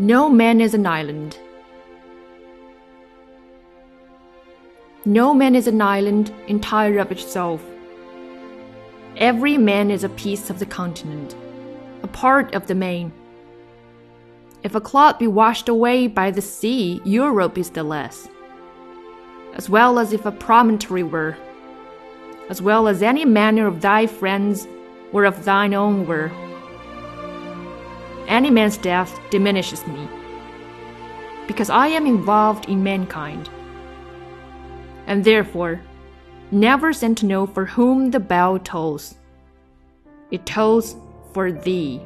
No man is an island. No man is an island entire of itself. Every man is a piece of the continent, a part of the main. If a clod be washed away by the sea, Europe is the less, as well as if a promontory were, as well as any manor of thy friends or of thine own were. Any man's death diminishes me, because I am involved in mankind, and therefore never sent to know for whom the bell tolls. It tolls for thee.